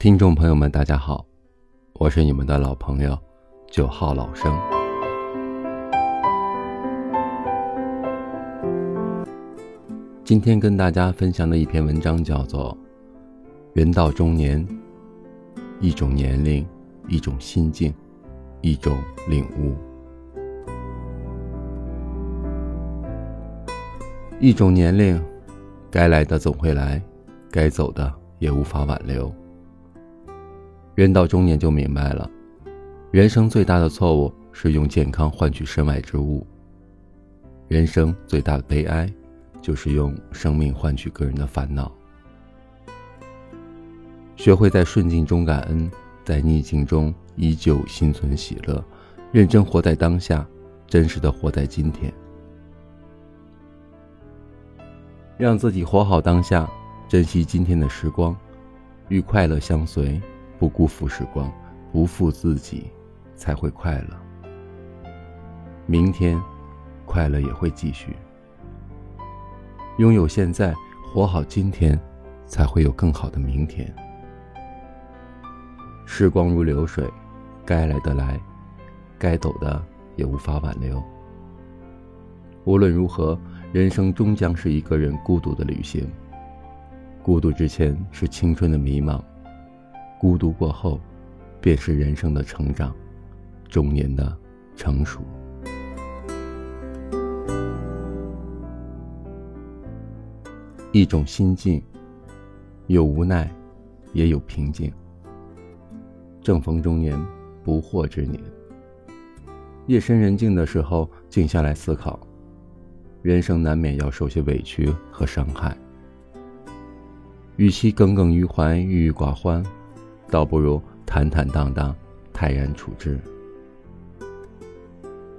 听众朋友们，大家好，我是你们的老朋友九号老生。今天跟大家分享的一篇文章叫做《人到中年》，一种年龄，一种心境，一种领悟，一种年龄，该来的总会来，该走的也无法挽留。人到中年就明白了，人生最大的错误是用健康换取身外之物。人生最大的悲哀，就是用生命换取个人的烦恼。学会在顺境中感恩，在逆境中依旧心存喜乐，认真活在当下，真实的活在今天，让自己活好当下，珍惜今天的时光，与快乐相随。不辜负时光，不负自己，才会快乐。明天，快乐也会继续。拥有现在，活好今天，才会有更好的明天。时光如流水，该来的来，该走的也无法挽留。无论如何，人生终将是一个人孤独的旅行。孤独之前是青春的迷茫。孤独过后，便是人生的成长，中年的成熟。一种心境，有无奈，也有平静。正逢中年，不惑之年。夜深人静的时候，静下来思考，人生难免要受些委屈和伤害。与其耿耿于怀、郁郁寡欢。倒不如坦坦荡荡、泰然处之。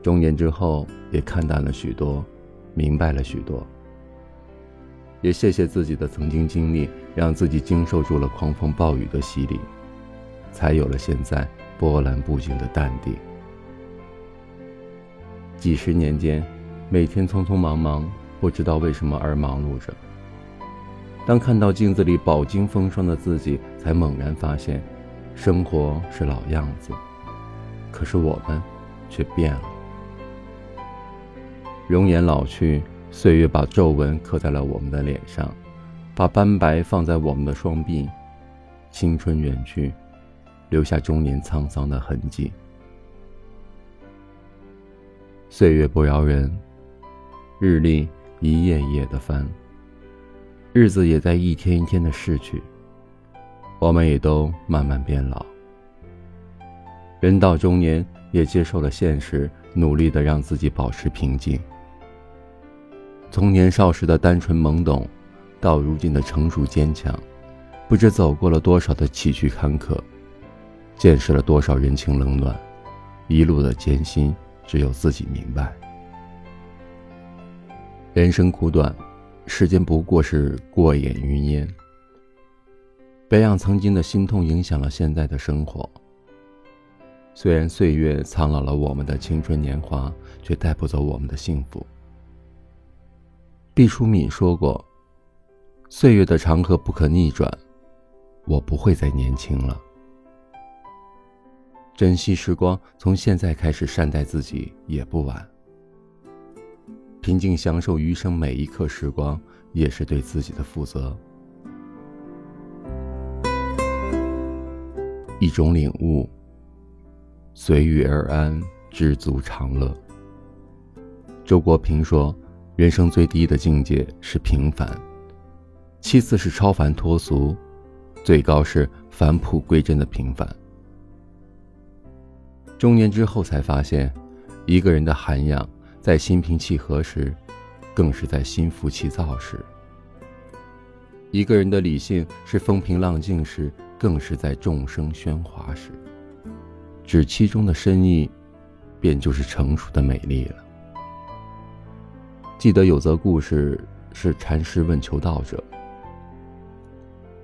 中年之后，也看淡了许多，明白了许多。也谢谢自己的曾经经历，让自己经受住了狂风暴雨的洗礼，才有了现在波澜不惊的淡定。几十年间，每天匆匆忙忙，不知道为什么而忙碌着。当看到镜子里饱经风霜的自己，才猛然发现，生活是老样子，可是我们却变了。容颜老去，岁月把皱纹刻在了我们的脸上，把斑白放在我们的双臂，青春远去，留下中年沧桑的痕迹。岁月不饶人，日历一页一页的翻。日子也在一天一天的逝去，我们也都慢慢变老。人到中年，也接受了现实，努力的让自己保持平静。从年少时的单纯懵懂，到如今的成熟坚强，不知走过了多少的崎岖坎坷，见识了多少人情冷暖，一路的艰辛，只有自己明白。人生苦短。时间不过是过眼云烟，别让曾经的心痛影响了现在的生活。虽然岁月苍老了我们的青春年华，却带不走我们的幸福。毕淑敏说过：“岁月的长河不可逆转，我不会再年轻了。珍惜时光，从现在开始善待自己也不晚。”平静享受余生每一刻时光，也是对自己的负责。一种领悟，随遇而安，知足常乐。周国平说：“人生最低的境界是平凡，其次是超凡脱俗，最高是返璞归真的平凡。”中年之后才发现，一个人的涵养。在心平气和时，更是在心浮气躁时；一个人的理性是风平浪静时，更是在众生喧哗时。指其中的深意，便就是成熟的美丽了。记得有则故事，是禅师问求道者：“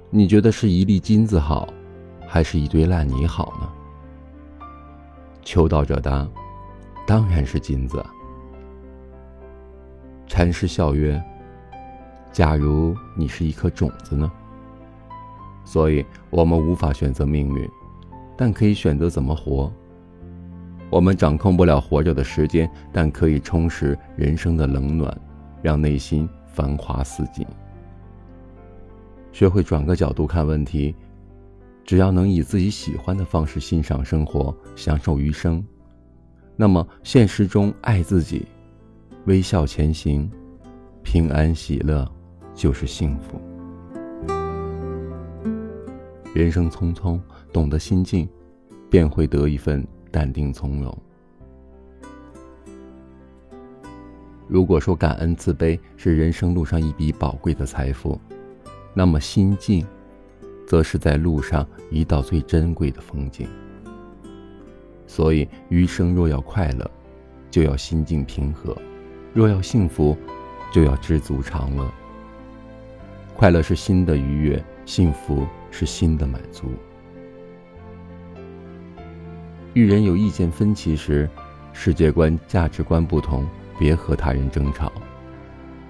你觉得是一粒金子好，还是一堆烂泥好呢？”求道者答：“当然是金子。”禅师笑曰：“假如你是一颗种子呢？”所以，我们无法选择命运，但可以选择怎么活。我们掌控不了活着的时间，但可以充实人生的冷暖，让内心繁华似锦。学会转个角度看问题，只要能以自己喜欢的方式欣赏生活，享受余生，那么现实中爱自己，微笑前行，平安喜乐，就是幸福。人生匆匆，懂得心境，便会得一份淡定从容。如果说感恩自卑是人生路上一笔宝贵的财富，那么心境，则是在路上一道最珍贵的风景。所以，余生若要快乐，就要心境平和；若要幸福，就要知足常乐。快乐是心的愉悦，幸福。是心的满足。遇人有意见分歧时，世界观、价值观不同，别和他人争吵；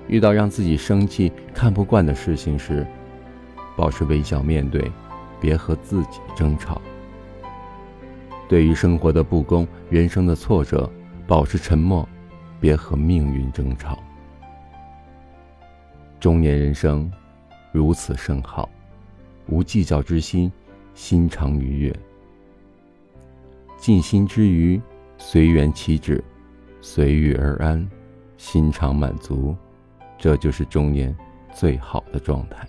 遇到让自己生气、看不惯的事情时，保持微笑面对，别和自己争吵。对于生活的不公、人生的挫折，保持沉默，别和命运争吵。中年人生，如此甚好。无计较之心，心常愉悦；尽心之余，随缘其止，随遇而安，心常满足。这就是中年最好的状态。